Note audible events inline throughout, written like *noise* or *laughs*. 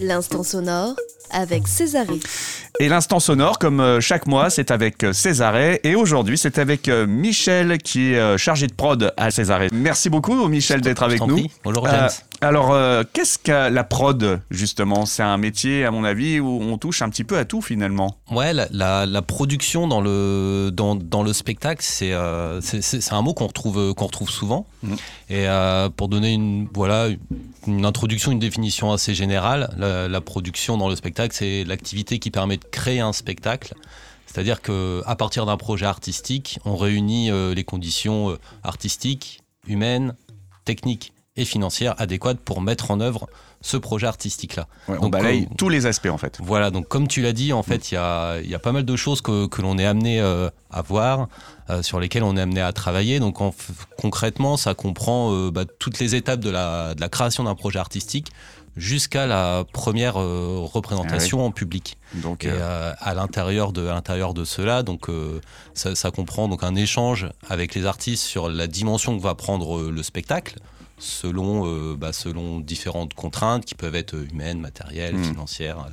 L'instant sonore avec Césarée. Et l'instant sonore, comme euh, chaque mois, c'est avec euh, Césarée. Et aujourd'hui, c'est avec euh, Michel qui est chargé de prod à Césarée. Merci beaucoup, Michel, d'être avec nous. Bonjour, James. Alors, qu'est-ce que la prod, justement? C'est un métier, à mon avis, où on touche un petit peu à tout, finalement. Ouais, la, production dans le, dans, dans le spectacle, c'est c'est un mot qu'on retrouve, qu'on retrouve souvent. Mm. Et pour donner une, voilà, une introduction, une définition assez générale, la, la production dans le spectacle, c'est l'activité qui permet de créer un spectacle. C'est-à-dire qu'à partir d'un projet artistique, on réunit euh, les conditions euh, artistiques, humaines, techniques et financières adéquates pour mettre en œuvre ce projet artistique-là. on balaye tous les aspects en fait. Voilà, donc comme tu l'as dit, en fait, il y a, pas mal de choses que, l'on est amené euh, à voir, sur lesquelles on est amené à travailler. Donc concrètement, ça comprend bah, toutes les étapes de la création d'un projet artistique jusqu'à la première euh, représentation ah en public. Donc, et euh, euh, à l'intérieur de, l'intérieur de cela, donc ça, comprend donc un échange avec les artistes sur la dimension que va prendre le spectacle, selon, bah, selon différentes contraintes qui peuvent être humaines, matérielles, hmm. financières.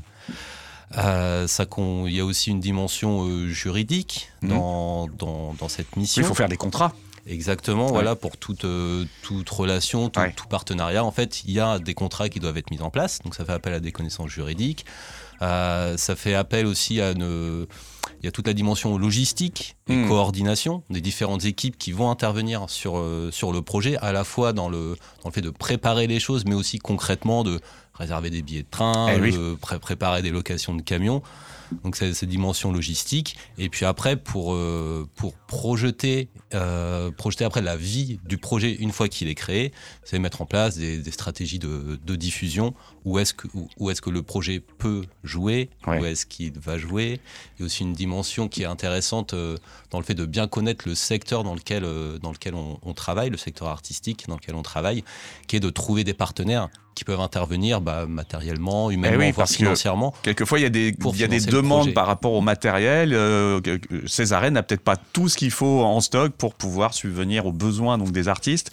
ça, il y a aussi une dimension juridique hmm. dans, dans, dans, cette mission. Il faut faire des contrats. Exactement, voilà, pour toute, euh, toute relation, tout, partenariat, en fait, il y a des contrats qui doivent être mis en place, donc ça fait appel à des connaissances juridiques. Euh, ça fait appel aussi à une... Il y a toute la dimension logistique et hmm. coordination des différentes équipes qui vont intervenir sur, euh, sur le projet, à la fois dans le, dans le fait de préparer les choses, mais aussi concrètement de réserver des billets de train, eh de préparer des locations de camions. Donc c'est cette dimension logistique. Et puis après, pour, euh, pour projeter, euh, projeter après la vie du projet une fois qu'il est créé, c'est mettre en place des, stratégies de, de, diffusion. Où est-ce que, où, est que le projet peut jouer? Où est-ce qu'il va jouer? Il y a aussi une dimension qui est intéressante euh, dans le fait de bien connaître le secteur dans lequel, dans lequel on, on travaille, le secteur artistique dans lequel on travaille, qui est de trouver des partenaires qui peuvent intervenir bah, matériellement, eh humainement, voire financièrement. Quelquefois, il y a des, il y a des demandes par rapport au matériel. Euh, Césarène n'a peut-être pas tout ce qu'il faut en stock pour pouvoir subvenir aux besoins donc, des artistes.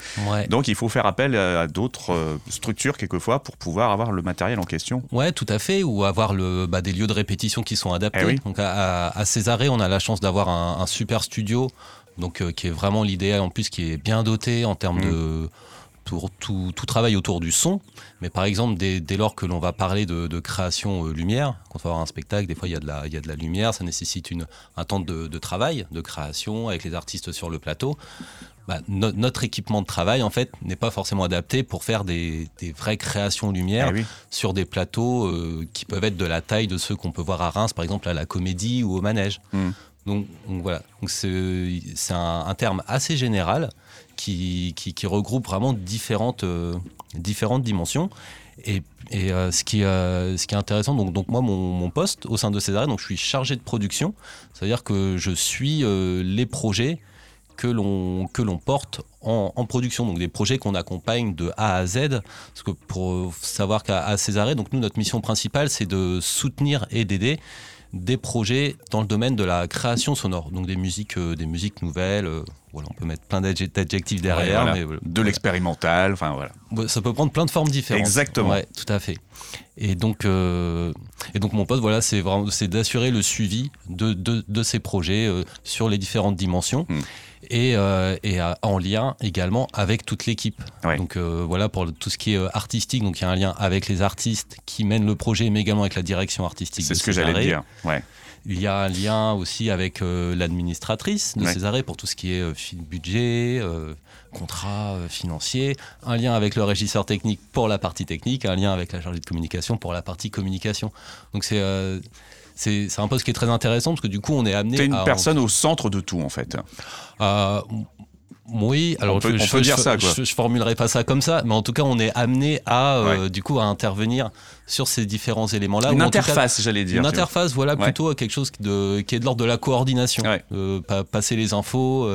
Donc, il faut faire appel à d'autres euh, structures, quelquefois, pour pouvoir avoir le matériel en question. Ouais, tout à fait. Ou avoir le, bah, des lieux de répétition qui sont adaptés. Eh donc, à, à Césarée, on a la chance d'avoir un, super studio, donc, euh, qui est vraiment l'idéal, en plus, qui est bien doté en termes mmh. de tout, tout, travail autour du son. Mais par exemple, dès, lors que l'on va parler de, création euh, lumière, quand on va avoir un spectacle, des fois il y a de la, il y a de la lumière, ça nécessite une, un temps de, travail, de création avec les artistes sur le plateau. Bah, notre équipement de travail, en fait, n'est pas forcément adapté pour faire des, vraies créations lumière eh sur des plateaux euh, qui peuvent être de la taille de ceux qu'on peut voir à Reims, par exemple à la comédie ou au manège. Hmm. Donc, voilà, c'est un, un, terme assez général qui, regroupe vraiment différentes, euh, différentes dimensions. Et, euh, ce, qui, euh, ce qui est intéressant, donc, donc moi, mon, poste au sein de César, donc je suis chargé de production, c'est-à-dire que je suis les projets que l'on que l'on porte en, en, production, donc des projets qu'on accompagne de A à Z. Parce que pour savoir qu'à Césarée, donc nous notre mission principale c'est de soutenir et d'aider des projets dans le domaine de la création sonore, donc des musiques, euh, des musiques nouvelles. Euh, voilà, on peut mettre plein d'adjectifs derrière. mais, de l'expérimental, enfin voilà. Ça peut prendre plein de formes différentes. Exactement. Ouais, tout à fait. Et donc, euh, et donc mon poste, voilà, c'est vraiment, c'est d'assurer le suivi de, de, de, ces projets sur les différentes dimensions. Hmm et, euh, et en lien également avec toute l'équipe. Donc euh, voilà pour tout ce qui est euh, artistique, donc il y a un lien avec les artistes qui mènent le projet, mais également avec la direction artistique. C'est ce que j'allais dire. Ouais. Il y a un lien aussi avec l'administratrice de Césarée pour tout ce qui est budget, contrat financier, un lien avec le régisseur technique pour la partie technique, un lien avec la chargée de communication pour la partie communication. Donc c'est c'est un poste qui est très intéressant parce que du coup, on est amené. T'es une personne au centre de tout, en fait. Euh, oui, alors on peut, je, dire ça. Je, je, formulerai pas ça comme ça, mais en tout cas, on est amené à euh, du coup à intervenir sur ces différents éléments-là. Une interface, j'allais dire. Une interface, voilà, plutôt quelque chose de, qui est de l'ordre de la coordination, euh, passer les infos.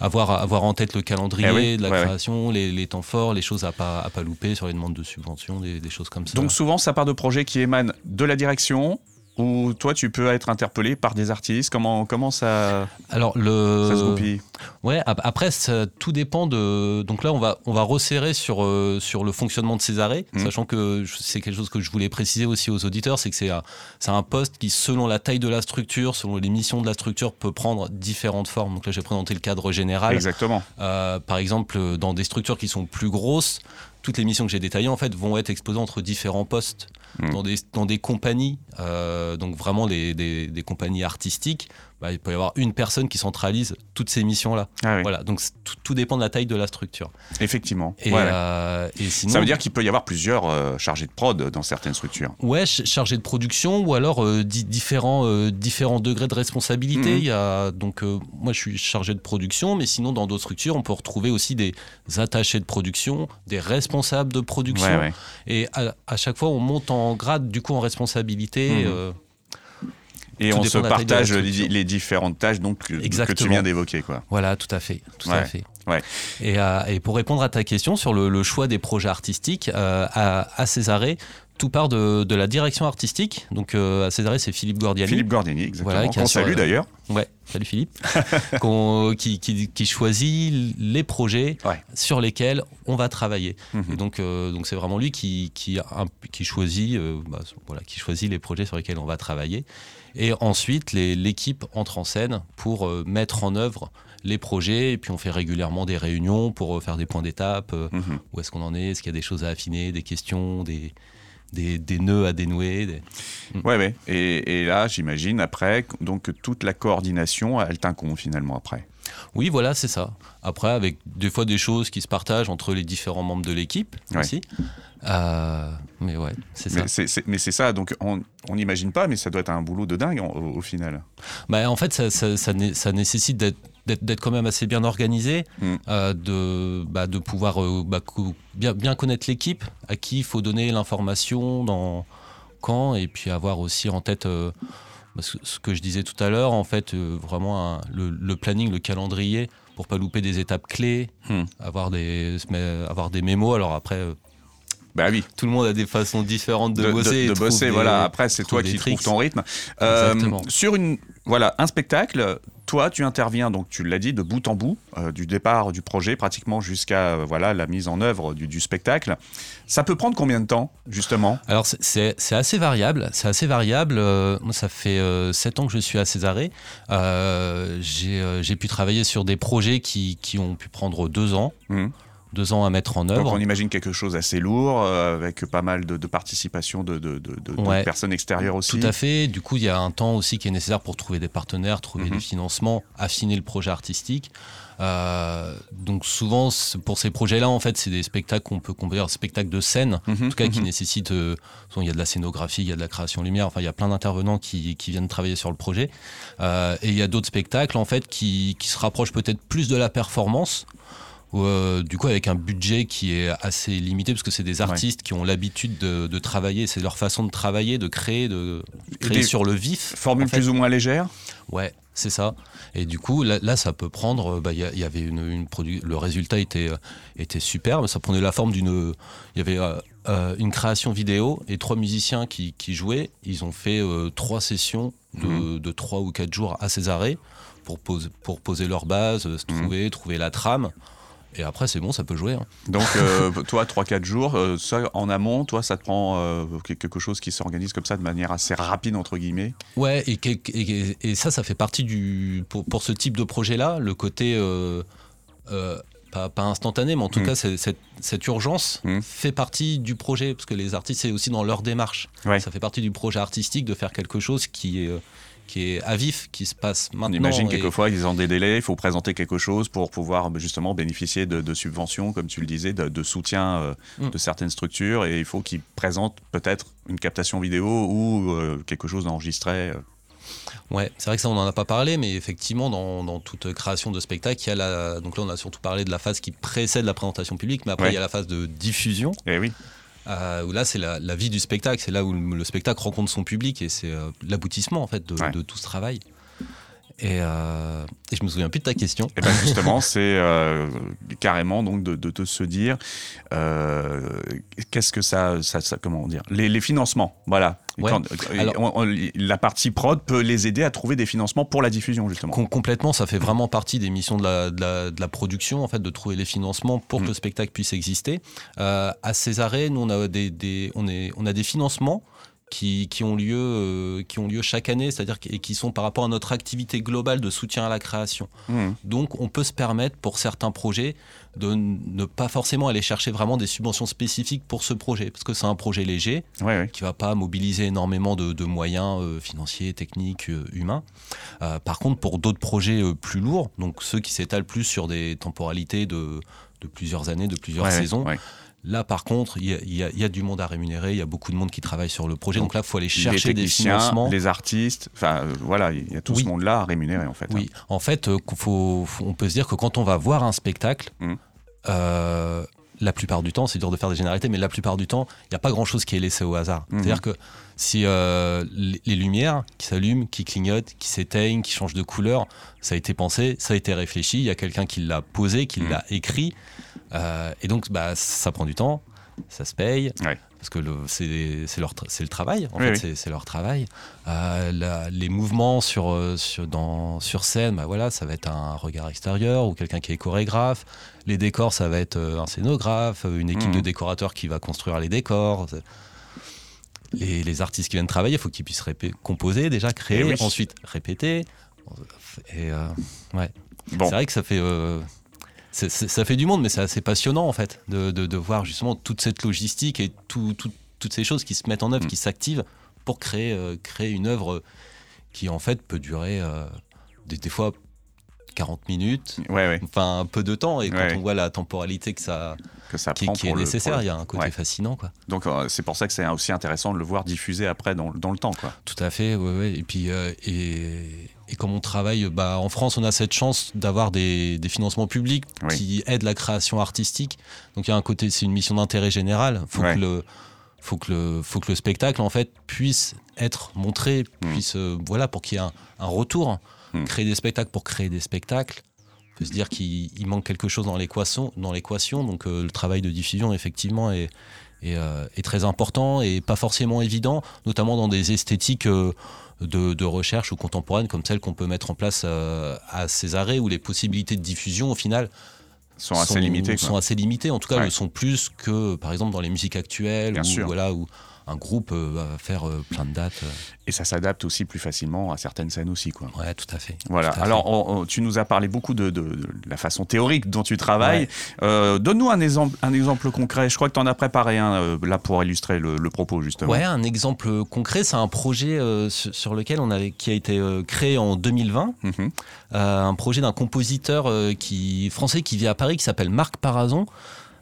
avoir, avoir en tête le calendrier eh de la création, les, temps forts, les choses à pas, à pas louper sur les demandes de subventions, des, des choses comme ça. Donc souvent, ça part de projets qui émanent de la direction, ou toi tu peux être interpellé par des artistes? Comment, comment ça, Alors, le... ça se goupille? Ouais, après, tout dépend de. Donc là, on va, on va resserrer sur, euh, sur le fonctionnement de ces arrêts, mmh. sachant que c'est quelque chose que je voulais préciser aussi aux auditeurs c'est que c'est un, un, poste qui, selon la taille de la structure, selon les missions de la structure, peut prendre différentes formes. Donc là, j'ai présenté le cadre général. Exactement. Euh, par exemple, dans des structures qui sont plus grosses, toutes les missions que j'ai détaillées en fait vont être exposées entre différents postes mmh. dans, des, dans des compagnies, euh, donc vraiment des, des, compagnies artistiques. Bah, il peut y avoir une personne qui centralise toutes ces missions-là. Ah voilà, donc tout, dépend de la taille de la structure. Effectivement. Et, euh, sinon, ça veut dire qu'il peut y avoir plusieurs euh, chargés de prod dans certaines structures. Ouais, chargés de production ou alors différents, différents degrés de responsabilité. Mmh. Il y a, donc moi je suis chargé de production, mais sinon dans d'autres structures on peut retrouver aussi des attachés de production, des responsables responsable de production. Et à, chaque fois, on monte en grade, du coup, en responsabilité. Mhm. Euh, et on se partage les, différentes tâches donc, que tu viens d'évoquer. Quoi. Voilà, tout à fait. Tout à fait. Ouais. Et, euh, et, pour répondre à ta question sur le, choix des projets artistiques, euh, à, à Césarée, tout part de, de, la direction artistique. Donc à Césarée, c'est Philippe Gordiani. Philippe Gordiani, exactement. Qu'on salue d'ailleurs. Ouais, salut Philippe. *laughs* qui, qui, qui, choisit les projets sur lesquels on va travailler. Mhm. Et donc, euh, donc c'est vraiment lui qui, qui, qui choisit, euh, bah, voilà, qui choisit les projets sur lesquels on va travailler. Et ensuite, l'équipe entre en scène pour euh, mettre en œuvre les projets. Et puis, on fait régulièrement des réunions pour faire des points d'étape. Mhm. Où est-ce qu'on en est Est-ce qu'il y a des choses à affiner, des questions, des des, nœuds à dénouer. Des... Mm. Ouais, ouais. Et, là, j'imagine, après, donc toute la coordination, elle t'incombe finalement après. Oui, voilà, c'est ça. Après, avec des fois des choses qui se partagent entre les différents membres de l'équipe aussi. Euh, mais ouais, c'est ça. mais c'est ça, donc on n'imagine pas, mais ça doit être un boulot de dingue au, final. Bah, en fait, ça, ça, ça nécessite d'être d'être quand même assez bien organisé, mm. euh, de, bah, de pouvoir euh, bah, bien, bien connaître l'équipe, à qui il faut donner l'information, dans quand, et puis avoir aussi en tête euh, bah, ce, que je disais tout à l'heure, en fait, vraiment le, planning, le calendrier, pour pas louper des étapes clés, mm. avoir, des, avoir des mémos. Alors après, bah oui. Tout le monde a des façons différentes de, bosser. De, bosser, voilà. Après, c'est toi qui trouves ton rythme. Euh, sur une, voilà, un spectacle, toi, tu interviens, donc tu l'as dit, de bout en bout, euh, du départ du projet pratiquement jusqu'à euh, voilà la mise en œuvre du, spectacle. Ça peut prendre combien de temps, justement? Alors, c'est assez variable. C'est assez variable. moi, ça fait sept ans que je suis à Césarée. J'ai pu travailler sur des projets qui, qui, ont pu prendre deux ans. Mmh deux ans à mettre en œuvre. Donc on imagine quelque chose assez lourd, euh, avec pas mal de, participation de, personnes extérieures aussi. Tout à fait. Du coup, il y a un temps aussi qui est nécessaire pour trouver des partenaires, trouver mhm. financements, affiner le projet artistique. Euh, donc souvent, pour ces projets-là, en fait, c'est des spectacles qu'on peut, dire spectacles de scène, mhm. en tout cas qui mhm. nécessitent. Euh, il y a de la scénographie, il y a de la création lumière. Enfin, il y a plein d'intervenants qui, viennent travailler sur le projet. et il y a d'autres spectacles, en fait, qui, qui se rapprochent peut-être plus de la performance. Euh, du coup avec un budget qui est assez limité parce que c'est des artistes qui ont l'habitude de, travailler, c'est leur façon de travailler, de créer, de créer sur le vif. Formule plus ou moins légère. Ouais, c'est ça. Et du coup, là, ça peut prendre. Bah, il y, avait une, une le résultat était était superbe. Ça prenait la forme d'une. Il y avait euh, euh, une création vidéo et trois musiciens qui, jouaient. Ils ont fait trois sessions de, mmh. trois ou quatre jours à Césarée pour poser, pour poser leur base, se mmh. trouver, trouver la trame. Et après, c'est bon, ça peut jouer. Hein. Donc, euh, *laughs* toi, 3-4 jours, euh, ça en amont, toi, ça te prend euh, quelque chose qui s'organise comme ça de manière assez rapide, entre guillemets? Ouais, et, et, ça, ça fait partie du. Pour, pour ce type de projet-là, le côté. Pas, pas, instantané, mais en tout mm. cas, cette, cette, urgence mm. fait partie du projet, parce que les artistes, c'est aussi dans leur démarche. Ça fait partie du projet artistique de faire quelque chose qui est qui est à vif, qui se passe maintenant. On imagine quelquefois qu'ils ont des délais, il faut présenter quelque chose pour pouvoir bah, justement bénéficier de, subventions, comme tu le disais, de, soutien euh, mm. de certaines structures, et il faut qu'ils présentent peut-être une captation vidéo ou euh, quelque chose d'enregistré. Euh. Ouais, c'est vrai que ça on n'en a pas parlé, mais effectivement dans, toute création de spectacle, il y a la, donc là on a surtout parlé de la phase qui précède la présentation publique, mais après il y a la phase de diffusion. Eh oui. Euh, où là c'est la, vie du spectacle, c'est là où le, spectacle rencontre son public et c'est euh, l'aboutissement en fait de, tout ce travail. Et, euh, et, je me souviens plus de ta question. Et eh ben justement, c'est euh, carrément donc de, de, se dire euh, qu'est-ce que ça, ça, comment dire les, les, financements, voilà. la partie prod peut les aider à trouver des financements pour la diffusion justement. complètement, ça fait vraiment partie des missions de la, de la, production en fait de trouver les financements pour que mm. le spectacle puisse exister. à Césarée, nous on a des, des, on, est, on a des financements qui, ont lieu, euh, qui ont lieu chaque année, c'est-à-dire et qui sont par rapport à notre activité globale de soutien à la création. Mmh. Donc on peut se permettre pour certains projets de ne pas forcément aller chercher vraiment des subventions spécifiques pour ce projet, parce que c'est un projet léger qui ne va pas mobiliser énormément de, moyens euh, financiers, techniques, euh, humains. par contre, pour d'autres projets plus lourds, donc ceux qui s'étalent plus sur des temporalités de, plusieurs années, de plusieurs saisons, Là, par contre, il y, a du monde à rémunérer, il y a beaucoup de monde qui travaille sur le projet. Donc, là, il faut aller chercher des financements. Les artistes, enfin euh, voilà, il y a tout ce monde-là à rémunérer en fait. Oui, hein. en fait, euh, faut, on peut se dire que quand on va voir un spectacle, mmh. euh, la plupart du temps, c'est dur de faire des généralités, mais la plupart du temps, il n'y a pas grand-chose qui est laissé au hasard. Mmh. C'est-à-dire que si les lumières qui s'allument, qui clignotent, qui s'éteignent, qui changent de couleur, ça a été pensé, ça a été réfléchi, il y a quelqu'un qui l'a posé, qui mmh. l'a écrit. Euh, et donc, bah, ça prend du temps, ça se paye. Parce que c'est le travail, en fait, c'est leur travail. Euh, les mouvements sur, euh, sur, dans, sur scène, bah voilà, ça va être un regard extérieur ou quelqu'un qui est chorégraphe. Les décors, ça va être un scénographe, une équipe de mhm. décorateurs qui va construire les décors. Les, les artistes qui viennent travailler, il faut qu'ils puissent composer, déjà créer, ensuite répéter. Et ouais. C'est vrai que ça fait ça fait du monde, mais c'est assez passionnant en fait de, de, voir justement toute cette logistique et toutes ces choses qui se mettent en œuvre, mm. qui s'activent pour créer, euh, créer une œuvre qui en fait peut durer euh, des, fois 40 minutes, enfin un peu de temps. Et quand on voit la temporalité que ça, que ça qui, est nécessaire, il y a un côté fascinant. Quoi. Donc euh, c'est pour ça que c'est aussi intéressant de le voir diffuser après dans, dans le temps. Quoi. Tout à fait. Et puis, et, et comme on travaille, bah, en France, on a cette chance d'avoir des, financements publics qui aident la création artistique. Donc il y a un côté, c'est une mission d'intérêt général. Faut que le, faut que le, faut que le spectacle en fait puisse être montré, mm. puisse, euh, voilà, pour qu'il y ait un, retour. Mm. Créer des spectacles pour créer des spectacles. On peut se dire qu'il manque quelque chose dans l'équation, dans l'équation. Donc euh, le travail de diffusion effectivement est, euh, est, très important et pas forcément évident, notamment dans des esthétiques de, recherche ou contemporaines comme celles qu'on peut mettre en place euh, à Césarée, où les possibilités de diffusion, au final, sont, assez limitées. Sont assez limitées. En tout cas, elles sont plus que, par exemple, dans les musiques actuelles, ou, voilà, où un groupe euh, va faire euh, plein de dates. Euh. Et ça s'adapte aussi plus facilement à certaines scènes aussi. Quoi. Ouais, tout à fait. Voilà. Alors, tu nous as parlé beaucoup de, la façon théorique dont tu travailles. Donne-nous un exemple, un exemple concret. Je crois que tu en as préparé un là pour illustrer le, propos, justement. Ouais, un exemple concret, c'est un projet sur lequel on avait, qui a été créé en 2020. Mhm. un projet d'un compositeur qui, français qui vit à Paris qui s'appelle Marc Parazon.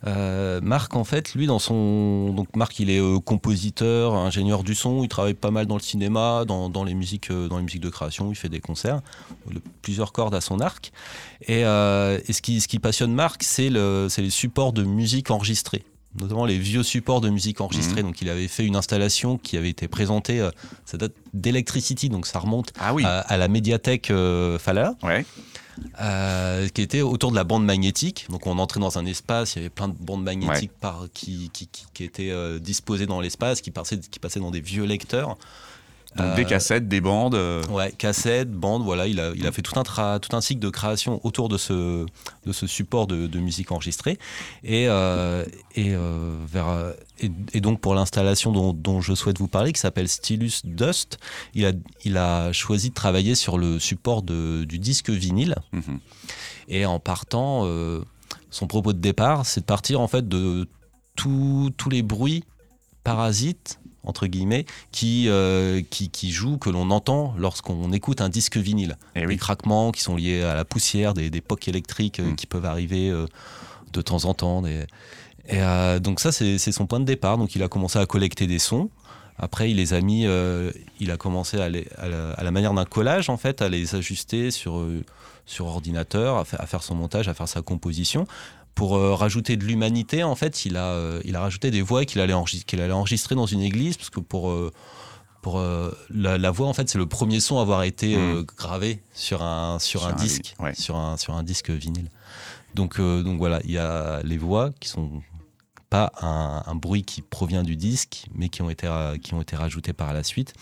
Euh, Marc, en fait, lui, dans son. Donc, Marc, il est euh, compositeur, ingénieur du son, il travaille pas mal dans le cinéma, dans, les, musiques, euh, dans les musiques de création, il fait des concerts, plusieurs cordes à son arc. Et, ce, qui, ce qui passionne Marc, c'est le, les supports de musique enregistrés notamment les vieux supports de musique enregistrés. Mhm. Donc, il avait fait une installation qui avait été présentée, ça date d'Electricity, donc ça remonte ah à, la médiathèque euh, Falala. Ouais. Euh, qui était autour de la bande magnétique. Donc on entrait dans un espace, il y avait plein de bandes magnétiques par, qui, qui, qui, étaient euh, disposées dans l'espace, qui passaient, qui passaient dans des vieux lecteurs. Donc des euh, cassettes, des bandes. Euh. Ouais, cassettes, bandes, voilà. Il a, il a fait tout un, tout un cycle de création autour de ce, de ce support de, de musique enregistrée. Et, euh, et, vers, et, donc pour l'installation dont, dont, je souhaite vous parler, qui s'appelle Stylus Dust, il a, il a choisi de travailler sur le support de, du disque vinyle. Mhm. Et en partant, son propos de départ, c'est de partir en fait de tous les bruits parasites entre guillemets, qui, euh, qui, qui, joue, que l'on entend lorsqu'on écoute un disque vinyle. Et eh Les craquements qui sont liés à la poussière, des, des pocs électriques euh, mm. qui peuvent arriver euh, de temps en temps. Et donc ça, c'est son point de départ. Donc il a commencé à collecter des sons. Après, il les a mis, il a commencé à, à, la, manière d'un collage, en fait, à les ajuster sur, sur ordinateur, à, à faire son montage, à faire sa composition pour euh, rajouter de l'humanité, en fait, il a, euh, il a rajouté des voix qu'il allait, enregistrer, qu'il allait enregistrer dans une église, parce que pour, euh, pour la, voix en fait c'est le premier son à avoir été mm. gravé sur un sur, un, disque sur un sur un disque vinyle donc donc voilà il y a les voix qui sont pas un, bruit qui provient du disque, mais qui ont été, qui ont été rajoutés par la suite.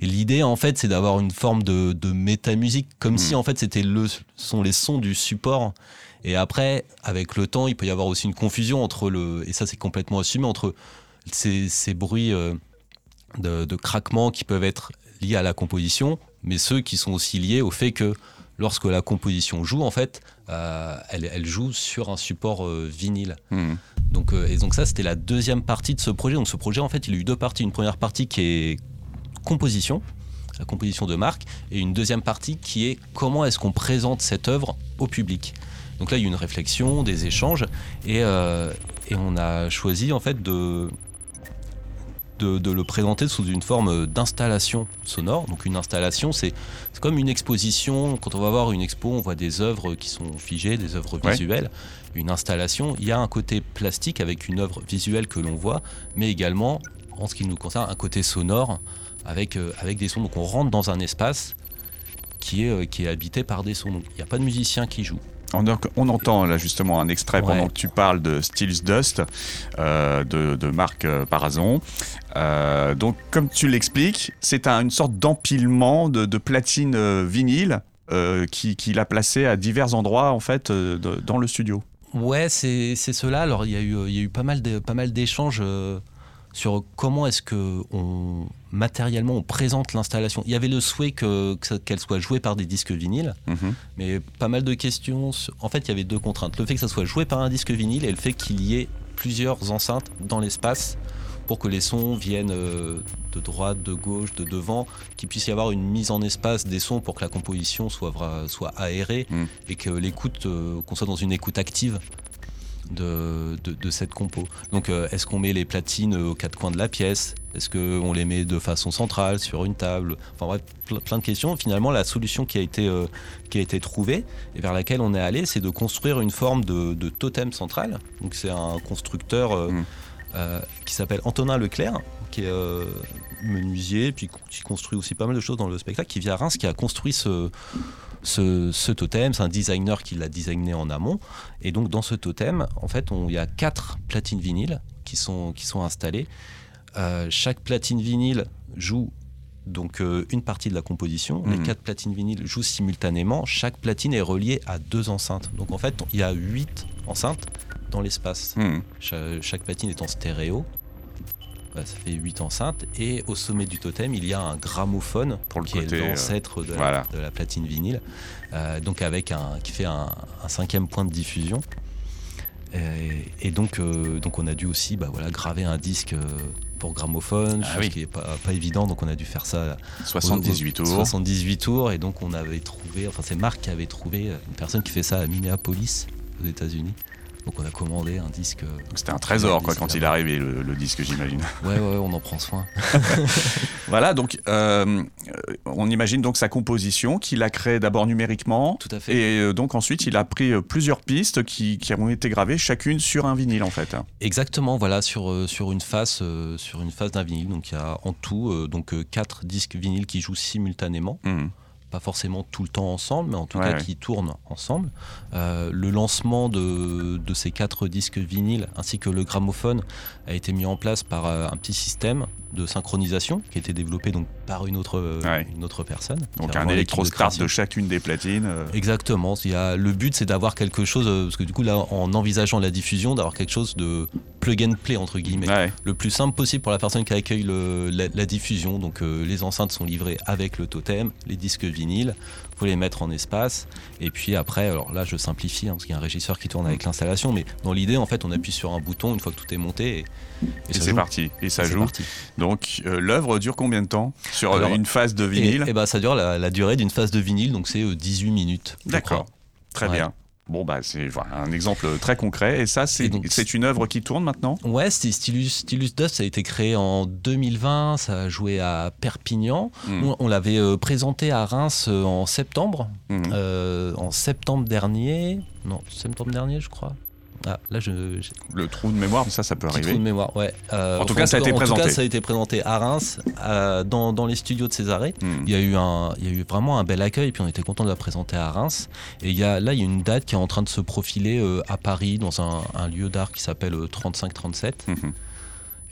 Et l'idée, en fait, c'est d'avoir une forme de, de métamusique, comme hmm. si, en fait, c'était le, sont les sons du support. Et après, avec le temps, il peut y avoir aussi une confusion entre le, et ça c'est complètement assumé, entre ces, ces bruits euh, de, de craquement qui peuvent être liés à la composition, mais ceux qui sont aussi liés au fait que lorsque la composition joue, en fait, euh, elle, joue sur un support euh, vinyle. Hmm. Donc, euh, et donc ça, c'était la deuxième partie de ce projet. Donc ce projet, en fait, il a eu deux parties. Une première partie qui est composition, la composition de marque, et une deuxième partie qui est comment est-ce qu'on présente cette œuvre au public. Donc là, il y a eu une réflexion, des échanges, et, et on a choisi en fait de, de, le présenter sous une forme d'installation sonore. Donc une installation, c'est comme une exposition. Quand on va voir une expo, on voit des œuvres qui sont figées, des œuvres visuelles. Une installation, il y a un côté plastique avec une œuvre visuelle que l'on voit, mais également, en ce qui nous concerne, un côté sonore avec, euh, avec des sons. Donc on rentre dans un espace qui est, euh, qui est habité par des sons. il n'y a pas de musicien qui joue. On, entend là justement un extrait pendant que tu parles de Stills Dust euh, de, Marc euh, Parazon. Euh, donc, comme tu l'expliques, c'est une sorte d'empilement de, platines vinyle qu'il a placé à divers endroits en fait dans le studio. Ouais, c'est cela. Alors, il y, y a eu pas mal d'échanges sur comment est-ce que on, matériellement on présente l'installation. Il y avait le souhait qu'elle soit jouée par des disques vinyles, mhm. mais pas mal de questions. En fait, il y avait deux contraintes. Le fait que ça soit joué par un disque vinyle et le fait qu'il y ait plusieurs enceintes dans l'espace pour que les sons viennent euh, de droite, de gauche, de devant, qu'il puisse y avoir une mise en espace des sons pour que la composition soit, soit aérée mhm. et que l'écoute, euh, qu'on soit dans une écoute active de, de, cette compo. Donc euh, est-ce qu'on met les platines aux quatre coins de la pièce? Est-ce qu'on les met de façon centrale sur une table? Enfin bref, plein de questions. Finalement, la solution qui a été, euh, qui a été trouvée et vers laquelle on est allé, c'est de construire une forme de, de totem central. Donc c'est un constructeur euh, mmh. qui s'appelle Antonin Leclerc, qui est menuisier, puis qui construit aussi pas mal de choses dans le spectacle, qui vient à Reims, qui a construit ce ce, totem. C'est un designer qui l'a designé en amont. Et donc dans ce totem, en fait, il y a quatre platines vinyles qui sont, qui sont installées. Euh, chaque platine vinyle joue donc euh, une partie de la composition. Les mhm. quatre platines vinyles jouent simultanément. Chaque platine est reliée à deux enceintes. Donc en fait, il y a huit enceintes dans l'espace. Mhm. chaque platine est en stéréo. Bah, ça fait 8 enceintes. Et au sommet du totem, il y a un gramophone Pour le qui est euh, l'ancêtre de, de, la platine vinyle, euh, donc avec un, qui fait un, cinquième point de diffusion. Et, donc, euh, donc on a dû aussi bah, voilà, graver un disque pour gramophone, ah ce qui n'est pas, pas, évident, donc on a dû faire ça 78 tours. 78 tours, et donc on avait trouvé, enfin c'est Marc qui avait trouvé une personne qui fait ça à Minneapolis, aux États-Unis. Donc on a commandé un disque. Euh, c'était un trésor quoi quand il est arrivé le, disque j'imagine. *laughs* Ouais ouais on en prend soin. *laughs* voilà donc euh, on imagine donc sa composition qu'il a créée d'abord numériquement. Tout à fait. Et euh, donc ensuite il a pris plusieurs pistes qui, qui, ont été gravées chacune sur un vinyle en fait. Exactement voilà sur sur une face sur une face d'un vinyle donc il y a en tout donc quatre disques vinyles qui jouent simultanément. Mmh pas forcément tout le temps ensemble, mais en tout cas qui tournent ensemble. Euh, le lancement de, de, ces quatre disques vinyles ainsi que le gramophone a été mis en place par euh, un petit système de synchronisation qui a été développé donc par une autre, euh, une autre personne. Donc un électrostart de, chacune des platines. Exactement. Il y a, le but c'est d'avoir quelque chose, parce que du coup là en envisageant la diffusion, d'avoir quelque chose de plug and play entre guillemets, le plus simple possible pour la personne qui accueille le, la, diffusion. Donc les enceintes sont livrées avec le totem, les disques vinyle, vous les mettre en espace, et puis après, alors là je simplifie, hein, parce qu'il y a un régisseur qui tourne avec l'installation, mais dans l'idée en fait on appuie sur un bouton une fois que tout est monté, et, c'est parti, et ça joue. Donc euh, l'œuvre dure combien de temps sur euh, une phase de vinyle et, bah, Ça dure la, durée d'une phase de vinyle, donc c'est 18 euh, minutes. D'accord, très bien. Bon, bah, c'est un exemple très concret. Et ça, c'est une œuvre qui tourne maintenant Ouais, Stylus, Stylus Dust, ça a été créé en 2020. Ça a joué à Perpignan. Hmm. On, l'avait euh, présenté à Reims euh, en septembre. Hmm. Euh, en septembre dernier. Non, septembre dernier, je crois. Ah, là, je, Le trou de mémoire, ça, ça peut arriver. Trou de mémoire, ouais. en tout cas, ça a été présenté. En tout cas, ça a été présenté à Reims, dans, dans, les studios de Césarée. Hmm. Il, y a eu un, il y a eu vraiment un bel accueil, puis on était content de la présenter à Reims. Et il y a, là, il y a une date qui est en train de se profiler à Paris, dans un, un lieu d'art qui s'appelle 3537. Euh,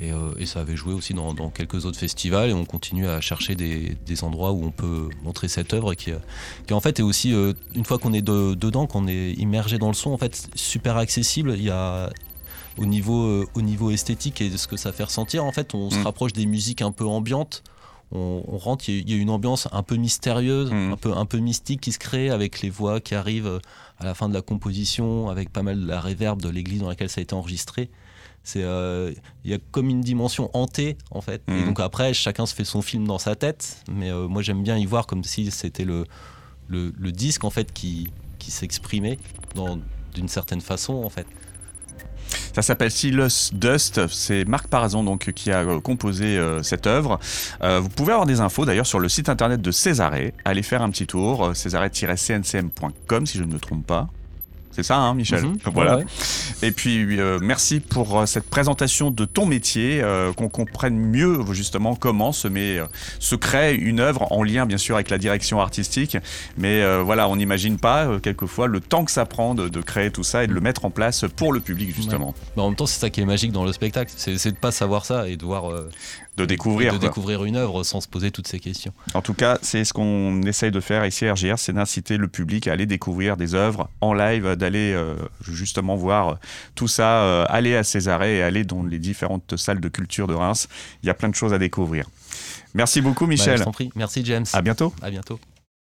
et, ça avait joué aussi dans, quelques autres festivals et on continue à chercher des, endroits où on peut montrer cette œuvre qui, qui en fait est aussi, euh, une fois qu'on est dedans, qu'on est immergé dans le son, en fait super accessible. Il y a au niveau, euh, au niveau esthétique et de ce que ça fait ressentir, en fait on se mm. rapproche des musiques un peu ambiantes. On, rentre, il y, a une ambiance un peu mystérieuse, mm. un, peu, un peu mystique qui se crée avec les voix qui arrivent à la fin de la composition, avec pas mal de la réverb de l'église dans laquelle ça a été enregistré. C'est euh, il y a comme une dimension hantée en fait. Et mhm. donc après, chacun se fait son film dans sa tête, mais euh, moi j'aime bien y voir comme si c'était le, le, disque en fait qui, qui s'exprimait d'une certaine façon en fait. Ça s'appelle Silas Dust. C'est Marc Parazon donc qui a euh, composé cette œuvre. vous pouvez avoir des infos d'ailleurs sur le site internet de Césaré. Allez faire un petit tour, césaré-cncm.com si je ne me trompe pas. C'est ça, hein, Michel mhm. Voilà. Et puis, euh, merci pour euh, cette présentation de ton métier, euh, qu'on comprenne mieux justement comment se, met, se crée une œuvre en lien bien sûr avec la direction artistique. Mais voilà, on n'imagine pas quelquefois le temps que ça prend de, créer tout ça et de le mettre en place pour le public justement. En même temps, c'est ça qui est magique dans le spectacle, c'est de ne pas savoir ça et de voir de découvrir. De découvrir une œuvre sans se poser toutes ces questions. En tout cas, c'est ce qu'on essaye de faire ici à RGR, c'est d'inciter le public à aller découvrir des œuvres en live, d'aller euh, justement voir tout ça, euh, aller à Césarée et aller dans les différentes salles de culture de Reims. Il y a plein de choses à découvrir. Merci beaucoup, Michel. Bah, je prie. Merci, James. À bientôt. À bientôt.